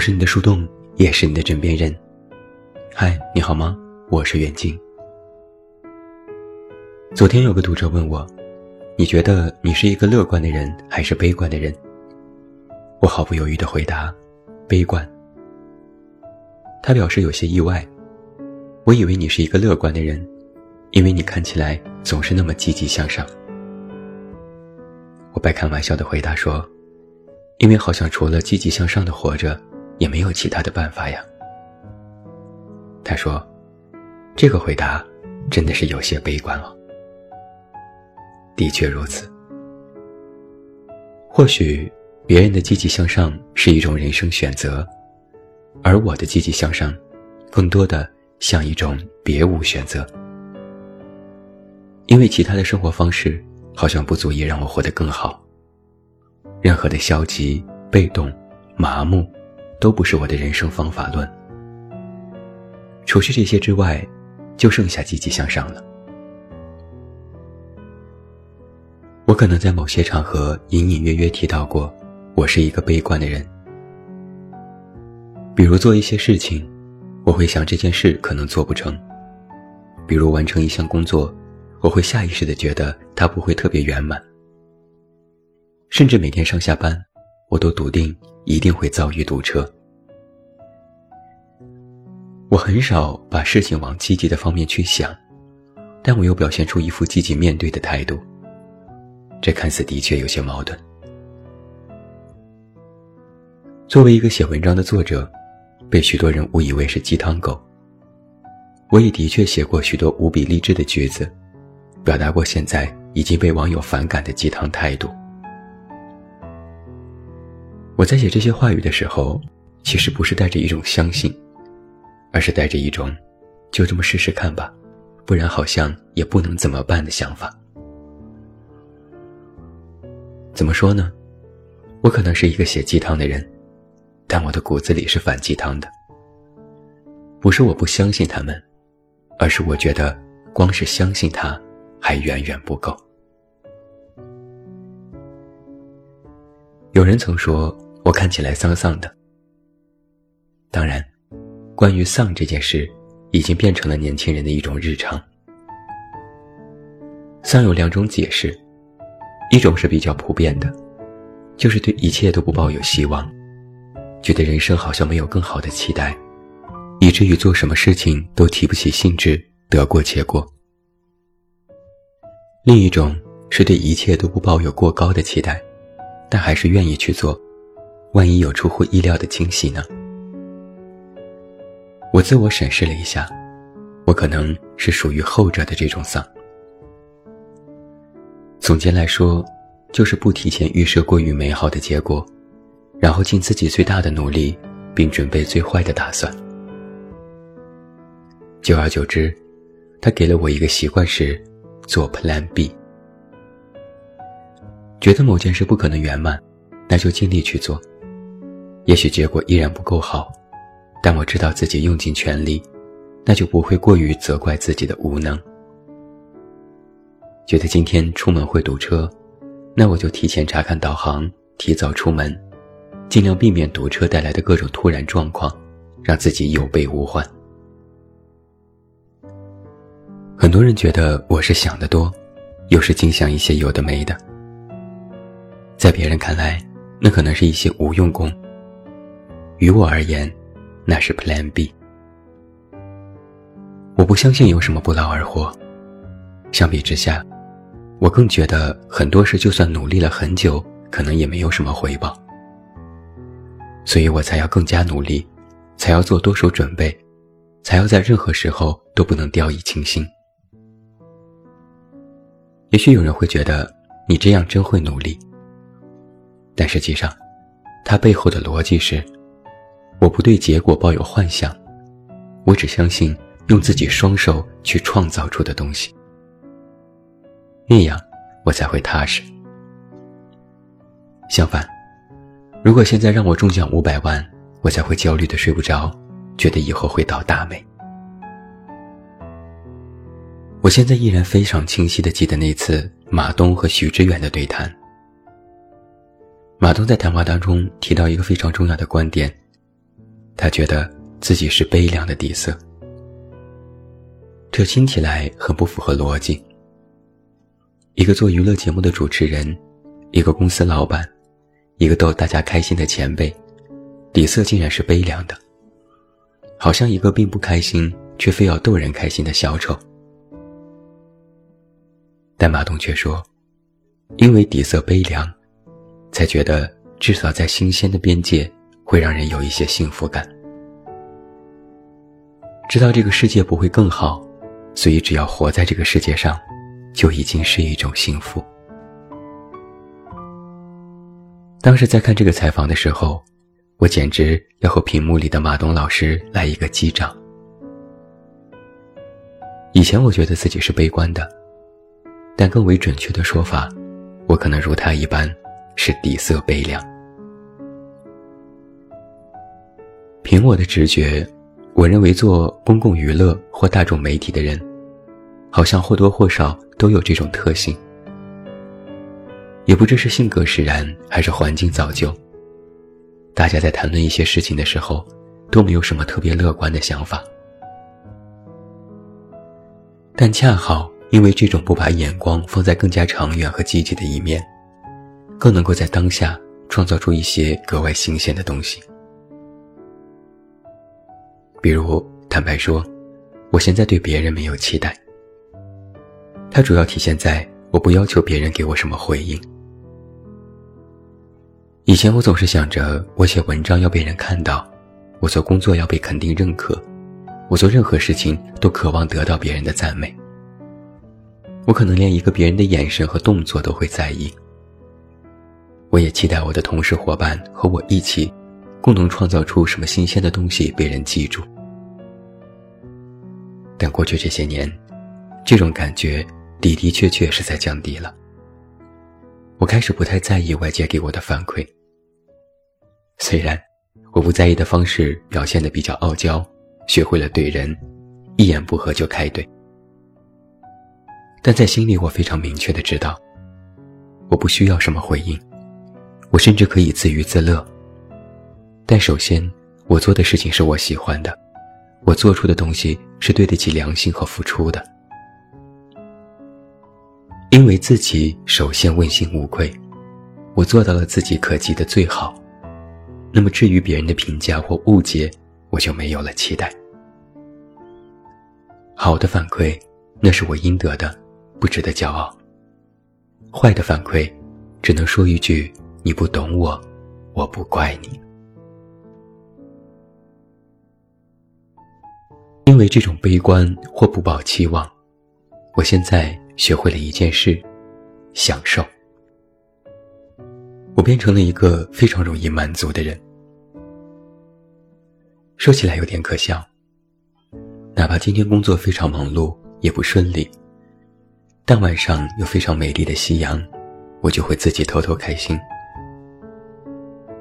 我是你的树洞，也是你的枕边人。嗨，你好吗？我是远近。昨天有个读者问我，你觉得你是一个乐观的人还是悲观的人？我毫不犹豫的回答，悲观。他表示有些意外，我以为你是一个乐观的人，因为你看起来总是那么积极向上。我半开玩笑的回答说。因为好像除了积极向上的活着，也没有其他的办法呀。他说：“这个回答真的是有些悲观了。”的确如此。或许别人的积极向上是一种人生选择，而我的积极向上，更多的像一种别无选择。因为其他的生活方式好像不足以让我活得更好。任何的消极、被动、麻木，都不是我的人生方法论。除去这些之外，就剩下积极向上了。我可能在某些场合隐隐约约提到过，我是一个悲观的人。比如做一些事情，我会想这件事可能做不成；比如完成一项工作，我会下意识的觉得它不会特别圆满。甚至每天上下班，我都笃定一定会遭遇堵车。我很少把事情往积极的方面去想，但我又表现出一副积极面对的态度。这看似的确有些矛盾。作为一个写文章的作者，被许多人误以为是鸡汤狗。我也的确写过许多无比励志的句子，表达过现在已经被网友反感的鸡汤态度。我在写这些话语的时候，其实不是带着一种相信，而是带着一种“就这么试试看吧，不然好像也不能怎么办”的想法。怎么说呢？我可能是一个写鸡汤的人，但我的骨子里是反鸡汤的。不是我不相信他们，而是我觉得光是相信他，还远远不够。有人曾说。我看起来丧丧的。当然，关于丧这件事，已经变成了年轻人的一种日常。丧有两种解释，一种是比较普遍的，就是对一切都不抱有希望，觉得人生好像没有更好的期待，以至于做什么事情都提不起兴致，得过且过。另一种是对一切都不抱有过高的期待，但还是愿意去做。万一有出乎意料的惊喜呢？我自我审视了一下，我可能是属于后者的这种丧。总结来说，就是不提前预设过于美好的结果，然后尽自己最大的努力，并准备最坏的打算。久而久之，他给了我一个习惯是做 Plan B。觉得某件事不可能圆满，那就尽力去做。也许结果依然不够好，但我知道自己用尽全力，那就不会过于责怪自己的无能。觉得今天出门会堵车，那我就提前查看导航，提早出门，尽量避免堵车带来的各种突然状况，让自己有备无患。很多人觉得我是想得多，又是净想一些有的没的，在别人看来，那可能是一些无用功。于我而言，那是 Plan B。我不相信有什么不劳而获。相比之下，我更觉得很多事就算努力了很久，可能也没有什么回报。所以我才要更加努力，才要做多手准备，才要在任何时候都不能掉以轻心。也许有人会觉得你这样真会努力，但实际上，它背后的逻辑是。我不对结果抱有幻想，我只相信用自己双手去创造出的东西，那样我才会踏实。相反，如果现在让我中奖五百万，我才会焦虑的睡不着，觉得以后会倒大霉。我现在依然非常清晰的记得那次马东和许知远的对谈。马东在谈话当中提到一个非常重要的观点。他觉得自己是悲凉的底色。这听起来很不符合逻辑。一个做娱乐节目的主持人，一个公司老板，一个逗大家开心的前辈，底色竟然是悲凉的，好像一个并不开心却非要逗人开心的小丑。但马东却说，因为底色悲凉，才觉得至少在新鲜的边界会让人有一些幸福感。知道这个世界不会更好，所以只要活在这个世界上。就已经是一种幸福。当时在看这个采访的时候，我简直要和屏幕里的马东老师来一个击掌。以前我觉得自己是悲观的，但更为准确的说法，我可能如他一般，是底色悲凉。凭我的直觉，我认为做公共娱乐或大众媒体的人。好像或多或少都有这种特性，也不知是性格使然，还是环境造就。大家在谈论一些事情的时候，都没有什么特别乐观的想法。但恰好因为这种不把眼光放在更加长远和积极的一面，更能够在当下创造出一些格外新鲜的东西。比如，坦白说，我现在对别人没有期待。它主要体现在我不要求别人给我什么回应。以前我总是想着，我写文章要被人看到，我做工作要被肯定认可，我做任何事情都渴望得到别人的赞美。我可能连一个别人的眼神和动作都会在意。我也期待我的同事伙伴和我一起，共同创造出什么新鲜的东西被人记住。但过去这些年，这种感觉。的的确确是在降低了。我开始不太在意外界给我的反馈。虽然我不在意的方式表现的比较傲娇，学会了怼人，一言不合就开怼，但在心里我非常明确的知道，我不需要什么回应，我甚至可以自娱自乐。但首先，我做的事情是我喜欢的，我做出的东西是对得起良心和付出的。因为自己首先问心无愧，我做到了自己可及的最好。那么至于别人的评价或误解，我就没有了期待。好的反馈，那是我应得的，不值得骄傲；坏的反馈，只能说一句：你不懂我，我不怪你。为这种悲观或不抱期望，我现在。学会了一件事，享受。我变成了一个非常容易满足的人。说起来有点可笑，哪怕今天工作非常忙碌，也不顺利，但晚上有非常美丽的夕阳，我就会自己偷偷开心。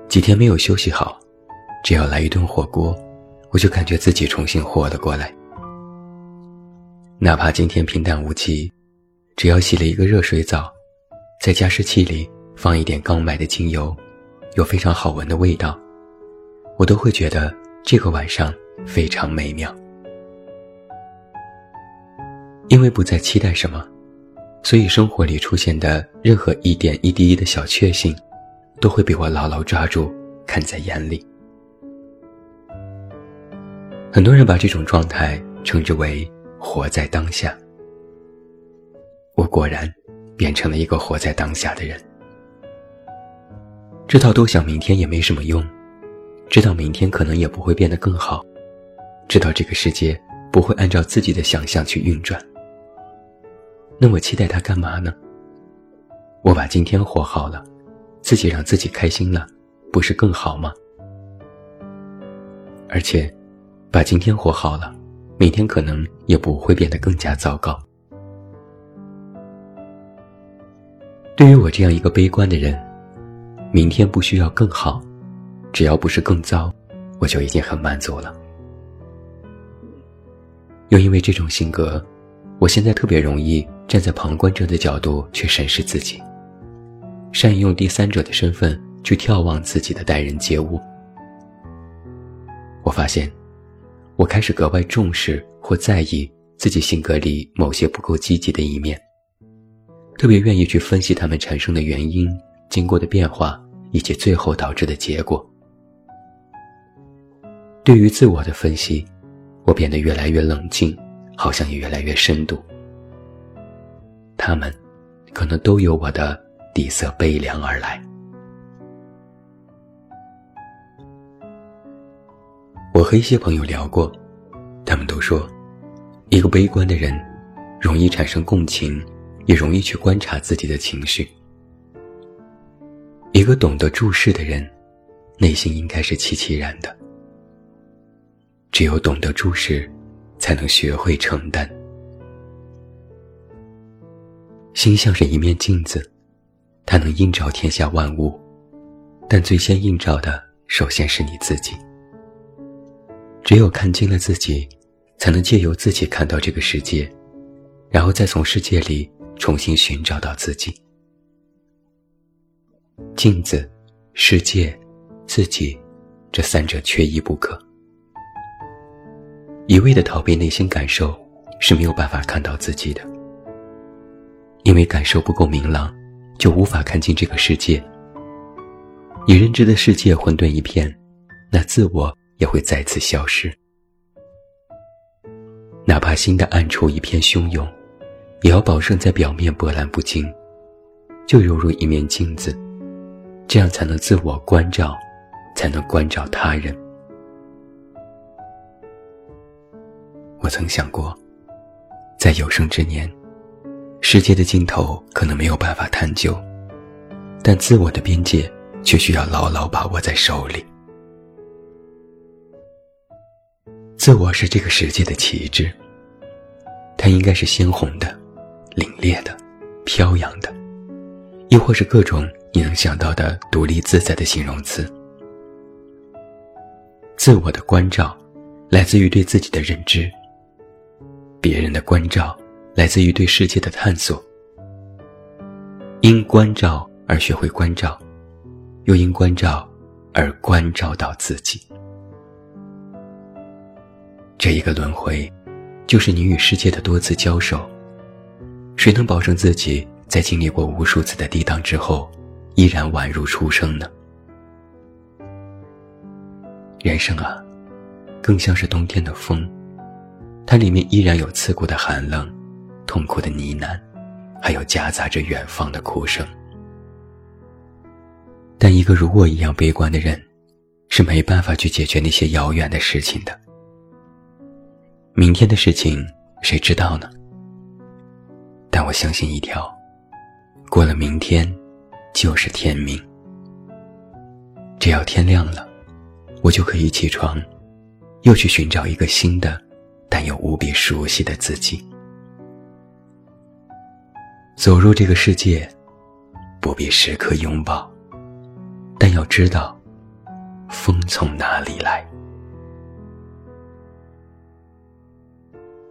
几天没有休息好，只要来一顿火锅，我就感觉自己重新活了过来。哪怕今天平淡无奇。只要洗了一个热水澡，在加湿器里放一点刚买的精油，有非常好闻的味道，我都会觉得这个晚上非常美妙。因为不再期待什么，所以生活里出现的任何一点一滴的小确幸，都会被我牢牢抓住，看在眼里。很多人把这种状态称之为“活在当下”。我果然变成了一个活在当下的人。知道多想明天也没什么用，知道明天可能也不会变得更好，知道这个世界不会按照自己的想象去运转。那我期待它干嘛呢？我把今天活好了，自己让自己开心了，不是更好吗？而且，把今天活好了，明天可能也不会变得更加糟糕。对于我这样一个悲观的人，明天不需要更好，只要不是更糟，我就已经很满足了。又因为这种性格，我现在特别容易站在旁观者的角度去审视自己，善于用第三者的身份去眺望自己的待人接物。我发现，我开始格外重视或在意自己性格里某些不够积极的一面，特别愿意去分析他们产生的原因、经过的变化以及最后导致的结果。对于自我的分析，我变得越来越冷静，好像也越来越深度。他们，可能都由我的底色悲凉而来。我和一些朋友聊过，他们都说，一个悲观的人，容易产生共情，也容易去观察自己的情绪。一个懂得注视的人，内心应该是凄凄然的。只有懂得注视，才能学会承担。心像是一面镜子，它能映照天下万物，但最先映照的，首先是你自己。只有看清了自己，才能借由自己看到这个世界，然后再从世界里重新寻找到自己。镜子、世界、自己，这三者缺一不可。一味的逃避内心感受，是没有办法看到自己的。因为感受不够明朗，就无法看清这个世界。你认知的世界混沌一片，那自我也会再次消失。哪怕心的暗处一片汹涌，也要保证在表面波澜不惊，就犹如一面镜子，这样才能自我关照，才能关照他人。我曾想过，在有生之年，世界的尽头可能没有办法探究，但自我的边界却需要牢牢把握在手里。自我是这个世界的旗帜，它应该是鲜红的、凛冽的、飘扬的，亦或是各种你能想到的独立自在的形容词。自我的关照，来自于对自己的认知。别人的关照来自于对世界的探索，因关照而学会关照，又因关照而关照到自己。这一个轮回，就是你与世界的多次交手。谁能保证自己在经历过无数次的抵挡之后，依然宛如初生呢？人生啊，更像是冬天的风。它里面依然有刺骨的寒冷，痛苦的呢喃，还有夹杂着远方的哭声。但一个如我一样悲观的人，是没办法去解决那些遥远的事情的。明天的事情谁知道呢？但我相信一条：过了明天，就是天明。只要天亮了，我就可以起床，又去寻找一个新的。但又无比熟悉的自己，走入这个世界，不必时刻拥抱，但要知道，风从哪里来。